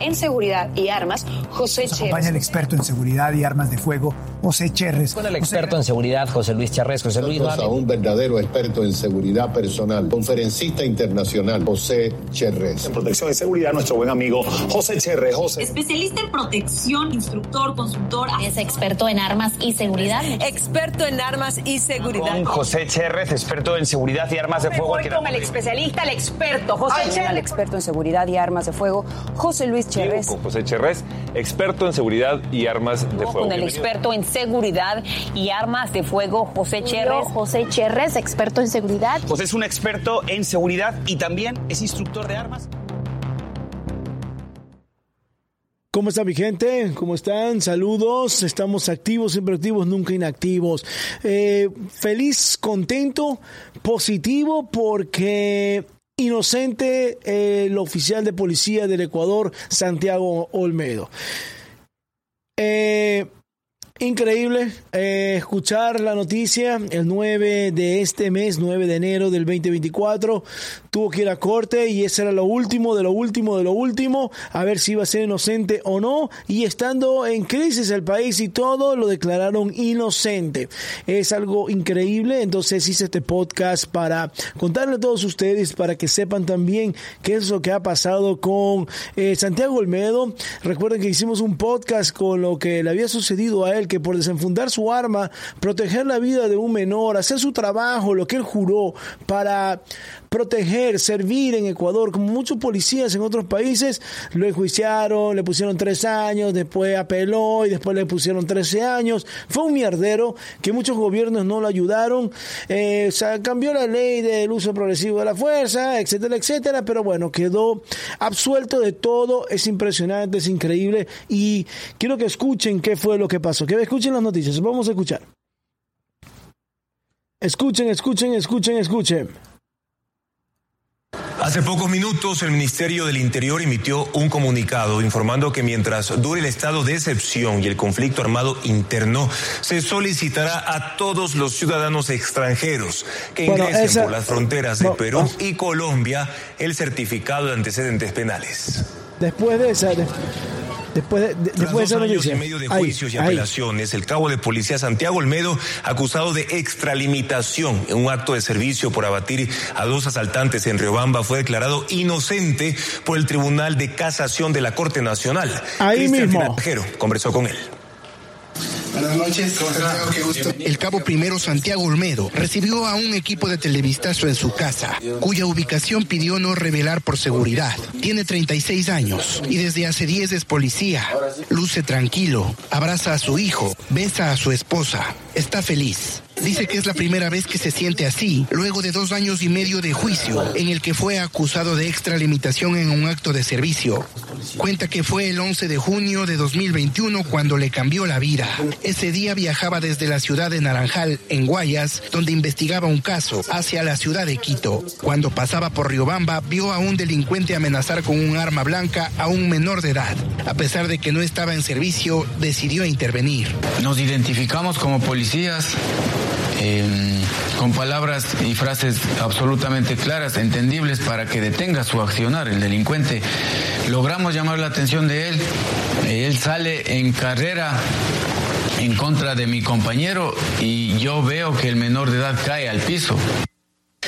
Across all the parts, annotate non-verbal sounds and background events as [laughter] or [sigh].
en seguridad y armas, José Cherres. Acompaña el experto en seguridad y armas de fuego, José Cherres. Con el experto en seguridad, José Luis Cherres. José Luis a un verdadero experto en seguridad personal, conferencista internacional, José Cherres. En protección y seguridad, nuestro buen amigo José Cherres. José. Especialista en protección, instructor, consultor. Es experto en armas y seguridad. Experto en armas y seguridad. Con José Cherres, experto en seguridad y armas de fuego. Voy con el especialista, el experto, José Cherres. El experto en seguridad y armas de fuego, José Luis Cherres. Con José Cherres, experto en seguridad y armas de fuego. Con el experto en seguridad y armas de fuego, José Cherres. José Cherres, experto en seguridad. José es un experto en seguridad y también es instructor de armas. ¿Cómo está mi gente? ¿Cómo están? Saludos. Estamos activos, siempre activos, nunca inactivos. Eh, feliz, contento, positivo porque inocente el oficial de policía del Ecuador, Santiago Olmedo. Eh, Increíble eh, escuchar la noticia el 9 de este mes, 9 de enero del 2024. Tuvo que ir a corte y ese era lo último, de lo último, de lo último, a ver si iba a ser inocente o no. Y estando en crisis el país y todo, lo declararon inocente. Es algo increíble, entonces hice este podcast para contarle a todos ustedes, para que sepan también qué es lo que ha pasado con eh, Santiago Olmedo. Recuerden que hicimos un podcast con lo que le había sucedido a él que por desenfundar su arma, proteger la vida de un menor, hacer su trabajo, lo que él juró para proteger, servir en Ecuador, como muchos policías en otros países, lo enjuiciaron, le pusieron tres años, después apeló y después le pusieron trece años. Fue un mierdero que muchos gobiernos no lo ayudaron. Eh, cambió la ley del uso progresivo de la fuerza, etcétera, etcétera, pero bueno, quedó absuelto de todo. Es impresionante, es increíble y quiero que escuchen qué fue lo que pasó. Que escuchen las noticias, vamos a escuchar. Escuchen, escuchen, escuchen, escuchen. Hace pocos minutos el Ministerio del Interior emitió un comunicado informando que mientras dure el estado de excepción y el conflicto armado interno, se solicitará a todos los ciudadanos extranjeros que ingresen por las fronteras de Perú y Colombia el certificado de antecedentes penales. Después de esa... Después de, después de años y medio de juicios y apelaciones, el cabo de policía Santiago Olmedo, acusado de extralimitación en un acto de servicio por abatir a dos asaltantes en Riobamba, fue declarado inocente por el Tribunal de Casación de la Corte Nacional. Ahí mismo. conversó con él. Buenas noches, El cabo primero Santiago Olmedo recibió a un equipo de televistazo en su casa, cuya ubicación pidió no revelar por seguridad. Tiene 36 años y desde hace 10 es policía. Luce tranquilo, abraza a su hijo, besa a su esposa, está feliz. Dice que es la primera vez que se siente así, luego de dos años y medio de juicio, en el que fue acusado de extralimitación en un acto de servicio. Cuenta que fue el 11 de junio de 2021 cuando le cambió la vida. Ese día viajaba desde la ciudad de Naranjal, en Guayas, donde investigaba un caso, hacia la ciudad de Quito. Cuando pasaba por Riobamba, vio a un delincuente amenazar con un arma blanca a un menor de edad. A pesar de que no estaba en servicio, decidió intervenir. Nos identificamos como policías Em, con palabras y frases absolutamente claras, entendibles para que detenga su accionar el delincuente. Logramos llamar la atención de él. Él sale en carrera en contra de mi compañero y yo veo que el menor de edad cae al piso.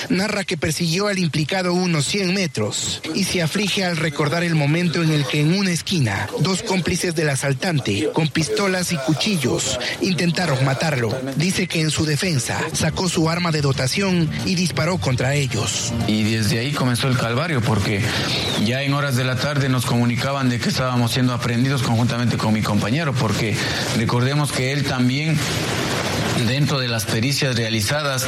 Narra que persiguió al implicado unos 100 metros y se aflige al recordar el momento en el que en una esquina dos cómplices del asaltante con pistolas y cuchillos intentaron matarlo. Dice que en su defensa sacó su arma de dotación y disparó contra ellos. Y desde ahí comenzó el calvario porque ya en horas de la tarde nos comunicaban de que estábamos siendo aprendidos conjuntamente con mi compañero porque recordemos que él también dentro de las pericias realizadas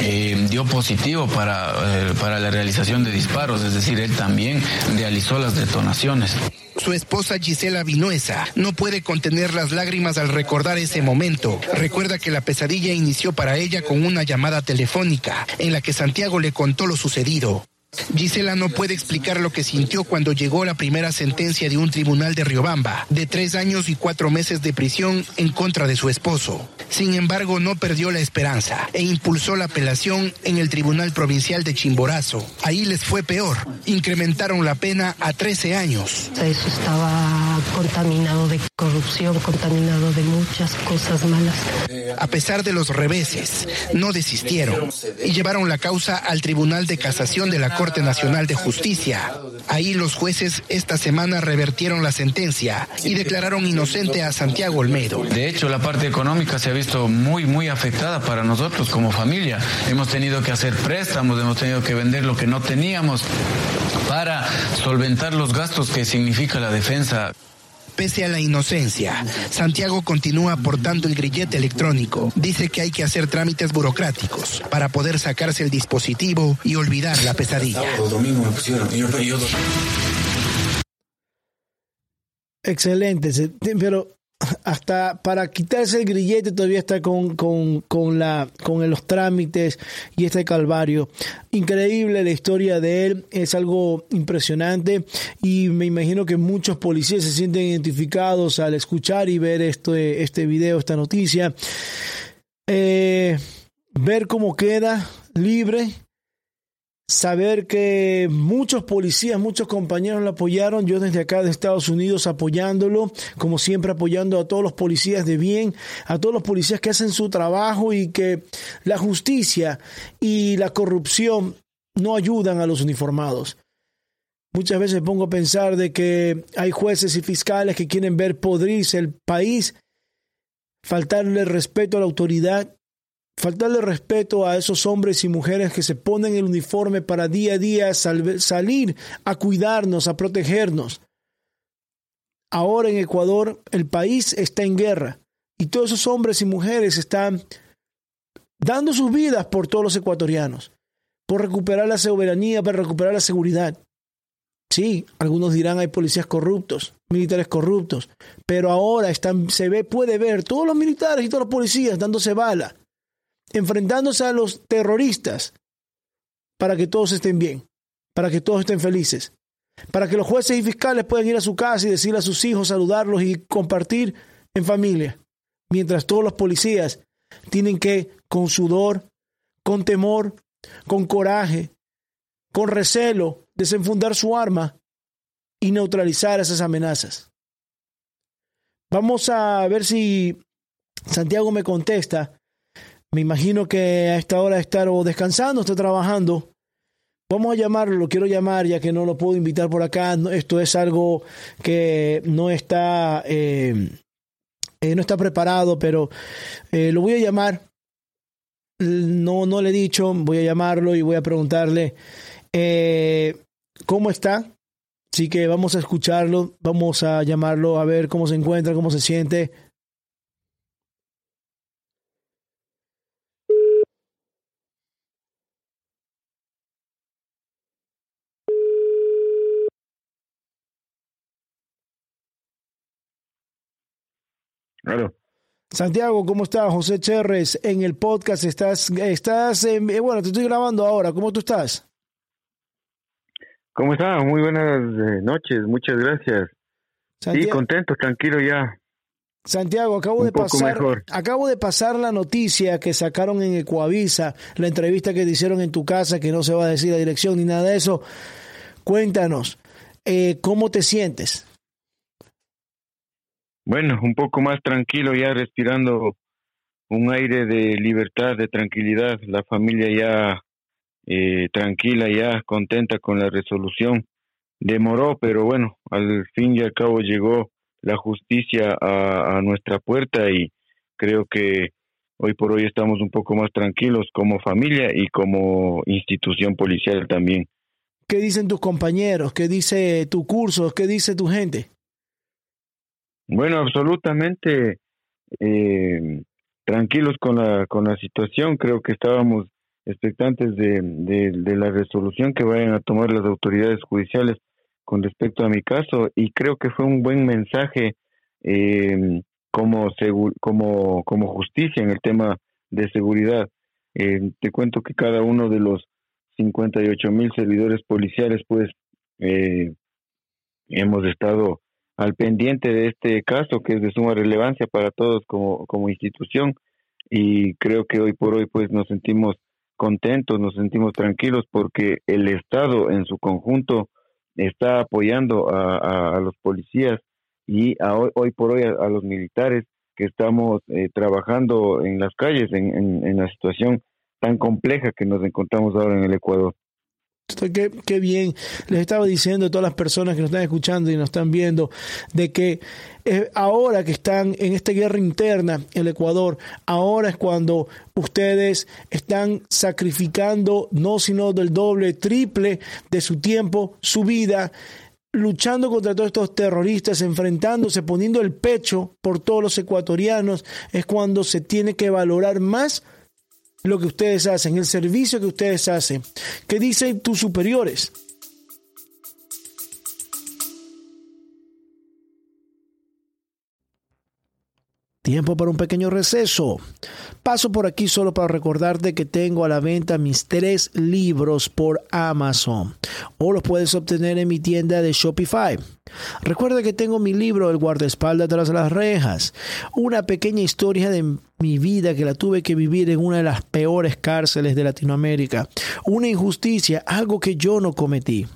eh, dio positivo para, eh, para la realización de disparos, es decir, él también realizó las detonaciones. Su esposa Gisela Vinuesa no puede contener las lágrimas al recordar ese momento. Recuerda que la pesadilla inició para ella con una llamada telefónica en la que Santiago le contó lo sucedido. Gisela no puede explicar lo que sintió cuando llegó la primera sentencia de un tribunal de Riobamba, de tres años y cuatro meses de prisión en contra de su esposo. Sin embargo, no perdió la esperanza e impulsó la apelación en el Tribunal Provincial de Chimborazo. Ahí les fue peor. Incrementaron la pena a 13 años. Eso estaba contaminado de corrupción, contaminado de muchas cosas malas. A pesar de los reveses, no desistieron y llevaron la causa al Tribunal de Casación de la Corte Nacional de Justicia. Ahí los jueces esta semana revertieron la sentencia y declararon inocente a Santiago Olmedo. De hecho, la parte económica se ha visto muy, muy afectada para nosotros como familia. Hemos tenido que hacer préstamos, hemos tenido que vender lo que no teníamos para solventar los gastos que significa la defensa. Pese a la inocencia, Santiago continúa aportando el grillete electrónico. Dice que hay que hacer trámites burocráticos para poder sacarse el dispositivo y olvidar la pesadilla. Excelente, pero hasta para quitarse el grillete todavía está con, con, con, la, con los trámites y este calvario. Increíble la historia de él, es algo impresionante y me imagino que muchos policías se sienten identificados al escuchar y ver esto, este video, esta noticia. Eh, ver cómo queda libre saber que muchos policías, muchos compañeros lo apoyaron, yo desde acá de Estados Unidos apoyándolo, como siempre apoyando a todos los policías de bien, a todos los policías que hacen su trabajo y que la justicia y la corrupción no ayudan a los uniformados. Muchas veces pongo a pensar de que hay jueces y fiscales que quieren ver podrirse el país, faltarle respeto a la autoridad faltarle respeto a esos hombres y mujeres que se ponen el uniforme para día a día salir a cuidarnos, a protegernos. Ahora en Ecuador el país está en guerra y todos esos hombres y mujeres están dando sus vidas por todos los ecuatorianos, por recuperar la soberanía, para recuperar la seguridad. Sí, algunos dirán hay policías corruptos, militares corruptos, pero ahora están, se ve, puede ver todos los militares y todos los policías dándose bala enfrentándose a los terroristas para que todos estén bien, para que todos estén felices, para que los jueces y fiscales puedan ir a su casa y decirle a sus hijos, saludarlos y compartir en familia, mientras todos los policías tienen que, con sudor, con temor, con coraje, con recelo, desenfundar su arma y neutralizar esas amenazas. Vamos a ver si Santiago me contesta me imagino que a esta hora estar o descansando, está trabajando. Vamos a llamarlo, lo quiero llamar ya que no lo puedo invitar por acá. Esto es algo que no está, eh, eh, no está preparado, pero eh, lo voy a llamar. No, no le he dicho, voy a llamarlo y voy a preguntarle cómo está. Así que vamos a escucharlo, vamos a llamarlo a ver cómo se encuentra, cómo se siente. Santiago, ¿cómo estás? José Cherres en el podcast. Estás, estás, eh, bueno, te estoy grabando ahora. ¿Cómo tú estás? ¿Cómo estás? Muy buenas eh, noches, muchas gracias. Sí, contento, tranquilo ya. Santiago, acabo de pasar, acabo de pasar la noticia que sacaron en Ecoavisa, la entrevista que te hicieron en tu casa, que no se va a decir la dirección ni nada de eso. Cuéntanos, eh, ¿cómo te sientes? Bueno, un poco más tranquilo ya respirando un aire de libertad, de tranquilidad. La familia ya eh, tranquila ya, contenta con la resolución. Demoró, pero bueno, al fin y al cabo llegó la justicia a, a nuestra puerta y creo que hoy por hoy estamos un poco más tranquilos como familia y como institución policial también. ¿Qué dicen tus compañeros? ¿Qué dice tu curso? ¿Qué dice tu gente? Bueno, absolutamente eh, tranquilos con la, con la situación. Creo que estábamos expectantes de, de, la resolución que vayan a tomar las autoridades judiciales con respecto a mi caso y creo que fue un buen mensaje eh, como, como, como justicia en el tema de seguridad. Eh, te cuento que cada uno de los 58 mil servidores policiales, pues eh, hemos estado al pendiente de este caso que es de suma relevancia para todos como, como institución y creo que hoy por hoy pues nos sentimos contentos, nos sentimos tranquilos porque el Estado en su conjunto está apoyando a, a, los policías y a hoy, hoy, por hoy a, los militares que estamos eh, trabajando en las calles en, en, la situación tan compleja que nos encontramos ahora en el Ecuador. Qué, bien. Les estaba diciendo a todas las personas que nos están escuchando y nos están viendo de que eh, ahora que están en esta guerra interna en el Ecuador, ahora es cuando ustedes están sacrificando no sino del doble, triple de su tiempo, su vida, luchando contra todos estos terroristas, enfrentándose, poniendo el pecho por todos los ecuatorianos, es cuando se tiene que valorar más lo que ustedes hacen, el servicio que ustedes hacen. ¿Qué dicen tus superiores? Tiempo para un pequeño receso. Paso por aquí solo para recordarte que tengo a la venta mis tres libros por Amazon o los puedes obtener en mi tienda de Shopify. Recuerda que tengo mi libro El guardaespaldas tras las rejas, una pequeña historia de mi vida que la tuve que vivir en una de las peores cárceles de Latinoamérica, una injusticia, algo que yo no cometí.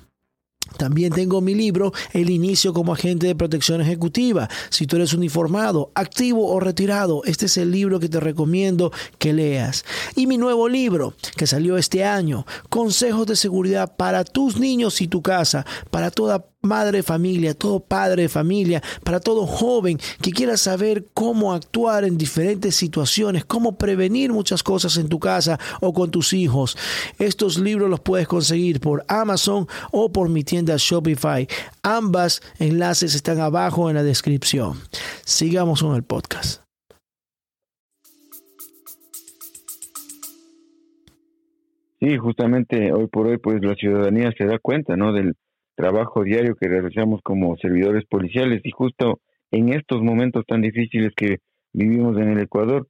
También tengo mi libro El inicio como agente de protección ejecutiva. Si tú eres uniformado, activo o retirado, este es el libro que te recomiendo que leas. Y mi nuevo libro que salió este año, Consejos de seguridad para tus niños y tu casa, para toda madre de familia, todo padre de familia, para todo joven que quiera saber cómo actuar en diferentes situaciones, cómo prevenir muchas cosas en tu casa o con tus hijos. Estos libros los puedes conseguir por Amazon o por mi tienda Shopify. Ambas enlaces están abajo en la descripción. Sigamos con el podcast. Sí, justamente hoy por hoy pues la ciudadanía se da cuenta, ¿no? Del trabajo diario que realizamos como servidores policiales y justo en estos momentos tan difíciles que vivimos en el Ecuador,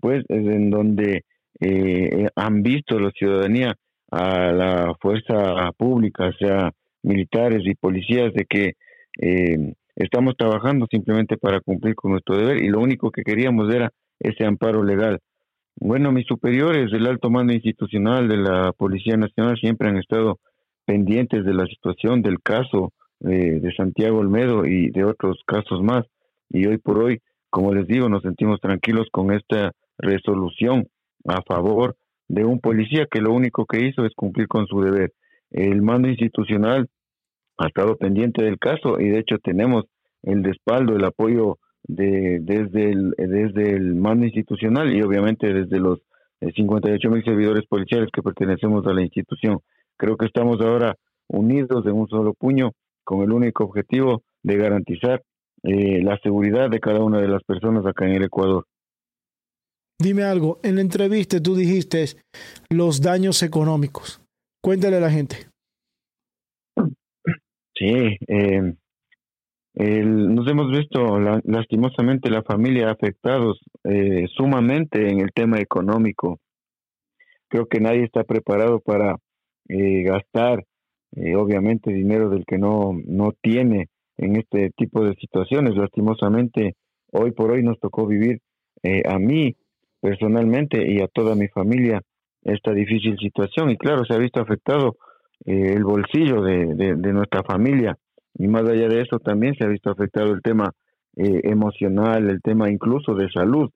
pues es en donde eh, han visto la ciudadanía a la fuerza pública, sea militares y policías, de que eh, estamos trabajando simplemente para cumplir con nuestro deber y lo único que queríamos era ese amparo legal. Bueno, mis superiores del alto mando institucional de la Policía Nacional siempre han estado pendientes de la situación del caso eh, de Santiago Olmedo y de otros casos más. Y hoy por hoy, como les digo, nos sentimos tranquilos con esta resolución a favor de un policía que lo único que hizo es cumplir con su deber. El mando institucional ha estado pendiente del caso y de hecho tenemos el respaldo, el apoyo de, desde, el, desde el mando institucional y obviamente desde los 58 mil servidores policiales que pertenecemos a la institución. Creo que estamos ahora unidos en un solo puño con el único objetivo de garantizar eh, la seguridad de cada una de las personas acá en el Ecuador. Dime algo, en la entrevista tú dijiste los daños económicos. Cuéntale a la gente. Sí, eh, nos hemos visto lastimosamente la familia afectados eh, sumamente en el tema económico. Creo que nadie está preparado para eh, gastar, eh, obviamente, dinero del que no, no tiene en este tipo de situaciones. Lastimosamente, hoy por hoy nos tocó vivir eh, a mí personalmente y a toda mi familia esta difícil situación. Y claro, se ha visto afectado el bolsillo de, de, nuestra familia. Y más allá de eso, también se ha visto afectado el tema emocional, el tema incluso de salud.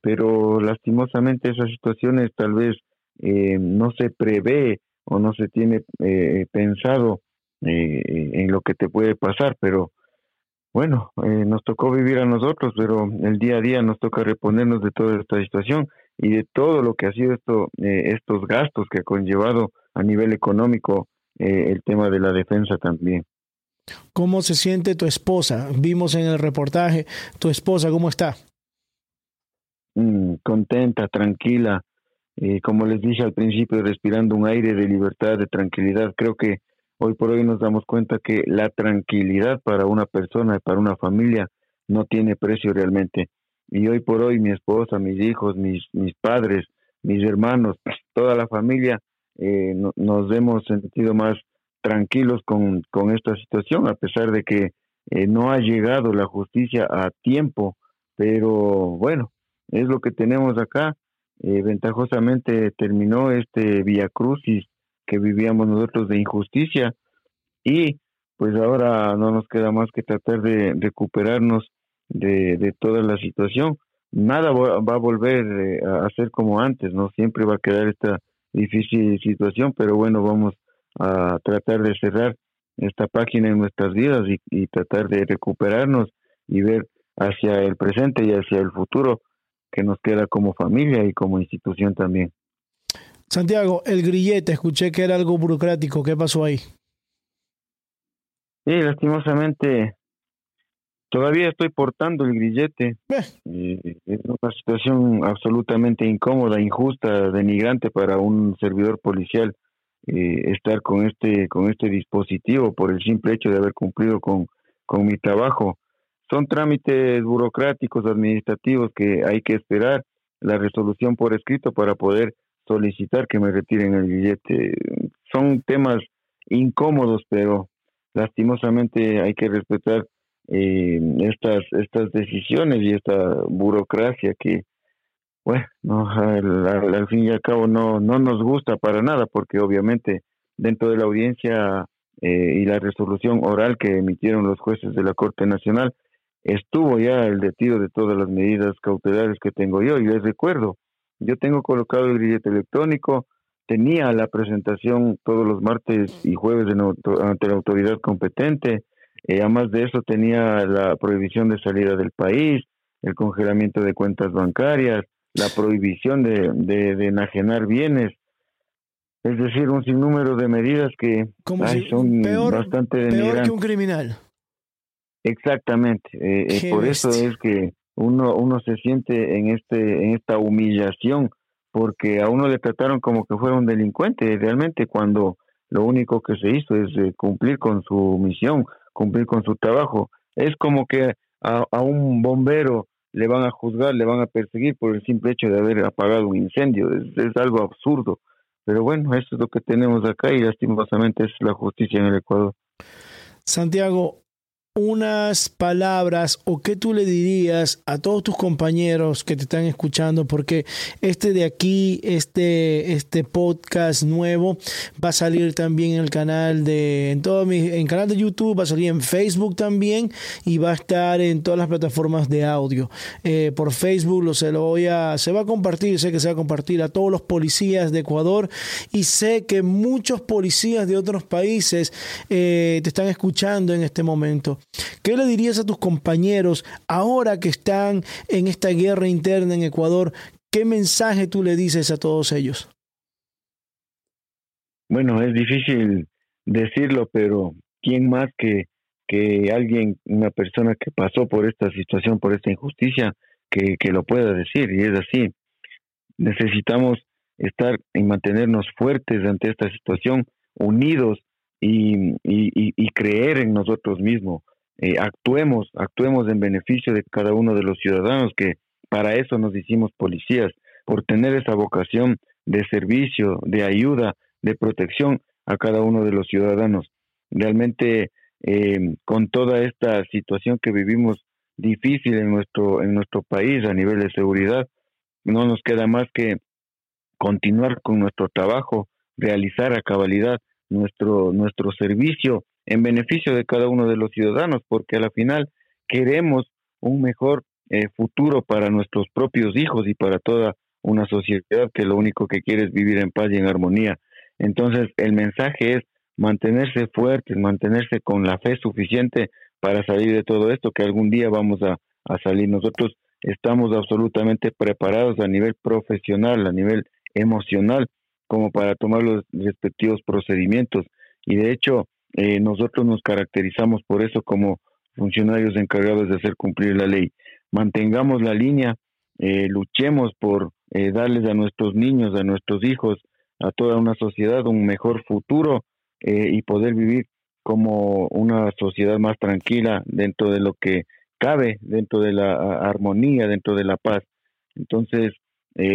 pero lastimosamente esas situaciones tal vez eh, no se prevé o no se tiene eh, pensado eh, en lo que te puede pasar, pero bueno, nos tocó vivir a nosotros, pero el día a día nos toca reponernos de toda esta situación y de todo lo que ha sido esto, estos gastos que ha conllevado a nivel económico el tema de la defensa también. ¿Cómo se siente tu esposa? Vimos en el reportaje, tu esposa, ¿cómo está? Mm, contenta, tranquila, eh, como les dije al principio, respirando un aire de libertad, de tranquilidad. Creo que hoy por hoy nos damos cuenta que la tranquilidad para una persona, para una familia, no tiene precio realmente. Y hoy por hoy mi esposa, mis hijos, mis, mis padres, mis hermanos, [sniffs] toda la familia, eh, nos hemos sentido más tranquilos con, con esta situación, a pesar de que eh, no ha llegado la justicia a tiempo, pero bueno, es lo que tenemos acá. Eh, ventajosamente terminó este Via Crucis que vivíamos nosotros de injusticia y pues ahora no nos queda más que tratar de recuperarnos de, de toda la situación. Nada va a volver eh, a ser como antes, ¿no? Siempre va a quedar esta difícil situación, pero bueno, vamos a tratar de cerrar esta página en nuestras vidas y, tratar de recuperarnos y ver hacia el presente y hacia el futuro que nos queda como familia y como institución también. Santiago, el grillete, escuché que era algo burocrático, ¿qué pasó ahí? Sí, lastimosamente todavía estoy portando el grillete. es una situación absolutamente incómoda, injusta, denigrante para un servidor policial eh, estar con este con este dispositivo por el simple hecho de haber cumplido con, con mi trabajo. Son trámites burocráticos, administrativos que hay que esperar la resolución por escrito para poder solicitar que me retiren el billete. Son temas incómodos, pero lastimosamente hay que respetar eh, estas estas decisiones y esta burocracia que bueno, no, al, fin y al cabo no, no nos gusta para nada porque obviamente dentro de la audiencia eh, y la resolución oral que emitieron los jueces de la Corte Nacional estuvo ya el retiro de todas las medidas cautelares que tengo yo y les recuerdo, yo tengo colocado el grillete electrónico, tenía la presentación todos los martes y jueves ante la autoridad competente, eh, además de eso tenía la prohibición de salida del país, el congelamiento de cuentas bancarias, la prohibición de, de, enajenar bienes, es decir, un sinnúmero de medidas que son bastante peor que un criminal. Exactamente, eh, eh, por eso es que uno uno se siente en este en esta humillación porque a uno le trataron como que fuera un delincuente realmente cuando lo único que se hizo es eh, cumplir con su misión, cumplir con su trabajo. Es como que a, a un bombero le van a juzgar, le van a perseguir por el simple hecho de haber apagado un incendio. Es, algo absurdo. Pero bueno, eso es lo que tenemos acá y lastimosamente es la justicia en el Ecuador. Santiago, unas palabras o qué tú le dirías a todos tus compañeros que te están escuchando porque este de aquí este este podcast nuevo va a salir también en el canal de en todo mi en canal de YouTube va a salir en Facebook también y va a estar en todas las plataformas de audio. Eh, por Facebook lo se lo voy a se va a compartir sé que se va a compartir a todos los policías de Ecuador y sé que muchos policías de otros países eh, te están escuchando en este momento ¿Qué le dirías a tus compañeros ahora que están en esta guerra interna en Ecuador? ¿Qué mensaje tú le dices a todos ellos? Bueno, es difícil decirlo, pero ¿quién más que, que alguien, una persona que pasó por esta situación, por esta injusticia, que, que lo pueda decir? Y es así. Necesitamos estar y mantenernos fuertes ante esta situación, unidos y, y, creer en nosotros mismos. Eh, actuemos, actuemos en beneficio de cada uno de los ciudadanos, que para eso nos hicimos policías, por tener esa vocación de servicio, de ayuda, de protección a cada uno de los ciudadanos. Realmente, eh, con toda esta situación que vivimos difícil en nuestro, en nuestro país a nivel de seguridad, no nos queda más que continuar con nuestro trabajo, realizar a cabalidad nuestro, nuestro servicio en beneficio de cada uno de los ciudadanos, porque a la final queremos un mejor eh, futuro para nuestros propios hijos y para toda una sociedad que lo único que quiere es vivir en paz y en armonía. Entonces, el mensaje es mantenerse fuertes, mantenerse con la fe suficiente para salir de todo esto, que algún día vamos a, a salir. Nosotros estamos absolutamente preparados a nivel profesional, a nivel emocional, como para tomar los respectivos procedimientos. Y de hecho, eh, nosotros nos caracterizamos por eso como funcionarios encargados de hacer cumplir la ley. Mantengamos la línea, eh, luchemos por eh, darles a nuestros niños, a nuestros hijos, a toda una sociedad un mejor futuro y poder vivir como una sociedad más tranquila dentro de lo que cabe, dentro de la armonía, dentro de la paz. Entonces,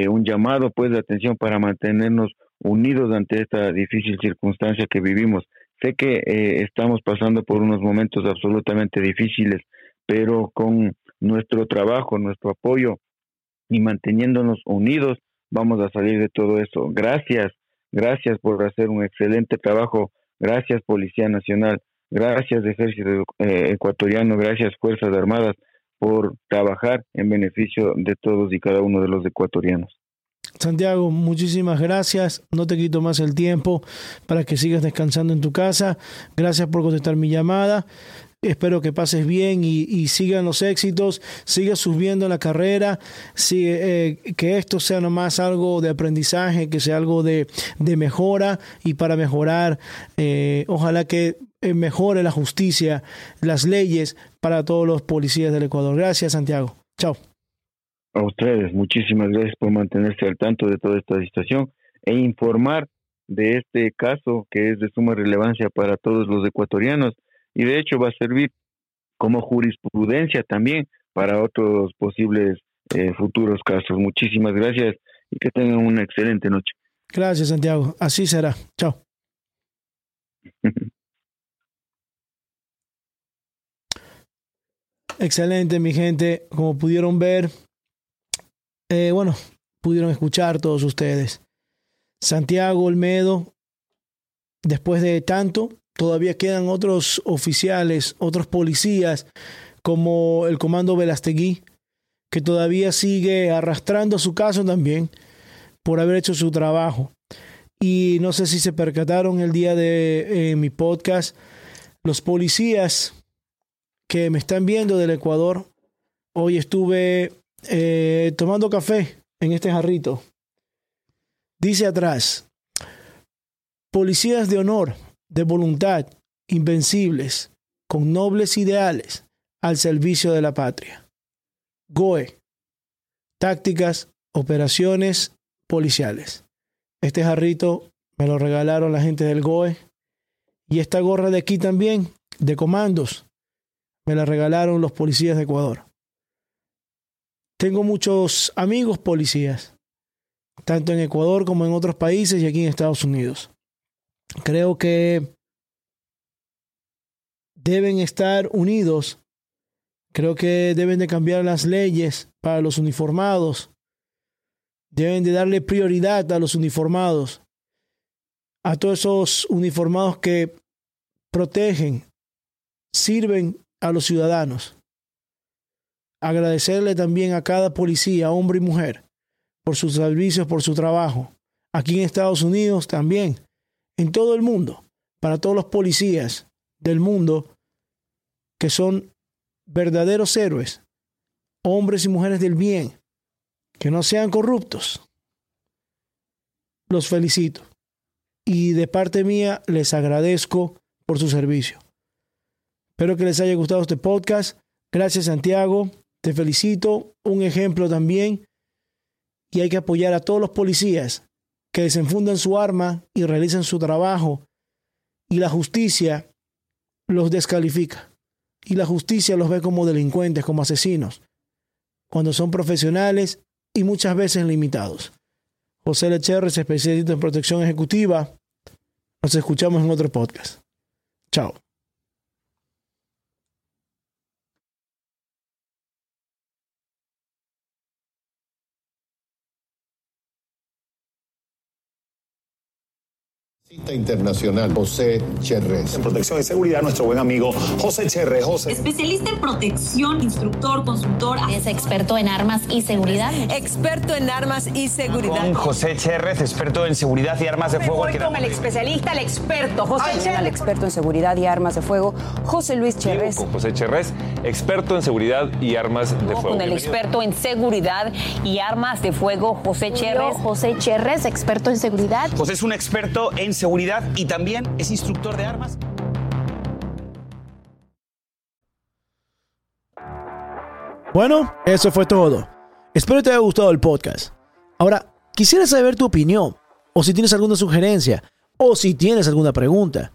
un llamado pues de atención para mantenernos unidos ante esta difícil circunstancia que vivimos. Sé que eh, estamos pasando por unos momentos absolutamente difíciles, pero con nuestro trabajo, nuestro apoyo y manteniéndonos unidos, vamos a salir de todo eso. Gracias, gracias por hacer un excelente trabajo. Gracias, Policía Nacional. Gracias, Ejército eh, Ecuatoriano. Gracias, Fuerzas Armadas, por trabajar en beneficio de todos y cada uno de los ecuatorianos. Santiago, muchísimas gracias. No te quito más el tiempo para que sigas descansando en tu casa. Gracias por contestar mi llamada. Espero que pases bien y, sigan los éxitos, sigas subiendo la carrera, eh, que esto sea nomás algo de aprendizaje, que sea algo de, mejora y para mejorar, eh, ojalá que eh, mejore la justicia, las leyes para todos los policías del Ecuador. Gracias, Santiago. Chao. A ustedes, muchísimas gracias por mantenerse al tanto de toda esta situación e informar de este caso que es de suma relevancia para todos los ecuatorianos y de hecho va a servir como jurisprudencia también para otros posibles eh, futuros casos. Muchísimas gracias y que tengan una excelente noche. Gracias, Santiago. Así será. Chao. [laughs] Excelente, mi gente. Como pudieron ver, eh, bueno, pudieron escuchar todos ustedes. Santiago Olmedo, después de tanto, todavía quedan otros oficiales, otros policías, como el comando Velastegui, que todavía sigue arrastrando su caso también por haber hecho su trabajo. Y no sé si se percataron el día de mi podcast, los policías que me están viendo del Ecuador, hoy estuve eh, tomando café en este jarrito. Dice atrás, policías de honor, de voluntad, invencibles, con nobles ideales, al servicio de la patria. GOE, tácticas, operaciones policiales. Este jarrito me lo regalaron la gente del GOE. Y esta gorra de aquí también, de comandos, me la regalaron los policías de Ecuador. Tengo muchos amigos policías, tanto en Ecuador como en otros países y aquí en Estados Unidos. Creo que deben estar unidos. Creo que deben de cambiar las leyes para los uniformados. Deben de darle prioridad a los uniformados. A todos esos uniformados que protegen, sirven a los ciudadanos agradecerle también a cada policía, hombre y mujer, por sus servicios, por su trabajo. Aquí en Estados Unidos también, en todo el mundo, para todos los policías del mundo que son verdaderos héroes, hombres y mujeres del bien, que no sean corruptos. Los felicito. Y de parte mía les agradezco por su servicio. Espero que les haya gustado este podcast. Gracias Santiago. Te felicito, un ejemplo también. Y hay que apoyar a todos los policías que desenfundan su arma y realicen su trabajo. Y la justicia los descalifica. Y la justicia los ve como delincuentes, como asesinos, cuando son profesionales y muchas veces limitados. José Lecherres, especialista en protección ejecutiva. Nos escuchamos en otro podcast. Chao. Internacional José Cherres. En protección y seguridad, nuestro buen amigo José Cherres. José. Especialista en protección, instructor, consultor. Es experto en armas y seguridad. Experto en armas y seguridad. Con José Cherres, experto en seguridad y armas de fuego. Voy con el especialista, el experto, José Cherres. El experto en seguridad y armas de fuego, José Luis Cherres. Con José Cherres, experto en seguridad y armas de fuego. Con el experto en seguridad y armas de fuego, José Cherres. José Cherres, experto en seguridad. José es un experto en seguridad y también es instructor de armas. Bueno, eso fue todo. Espero te haya gustado el podcast. Ahora, quisiera saber tu opinión, o si tienes alguna sugerencia, o si tienes alguna pregunta.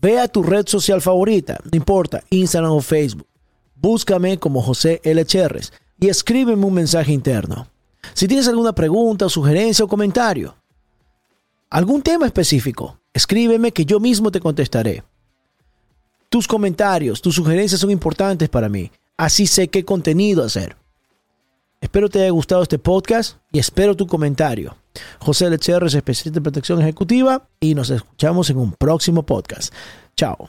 Ve a tu red social favorita, no importa, Instagram o Facebook. Búscame como José L. Cherres y escríbeme un mensaje interno. Si tienes alguna pregunta, sugerencia o comentario, algún tema específico, escríbeme que yo mismo te contestaré. Tus comentarios, tus sugerencias son importantes para mí. Así sé qué contenido hacer. Espero te haya gustado este podcast y espero tu comentario. José Lecherres, especialista en protección ejecutiva, y nos escuchamos en un próximo podcast. Chao.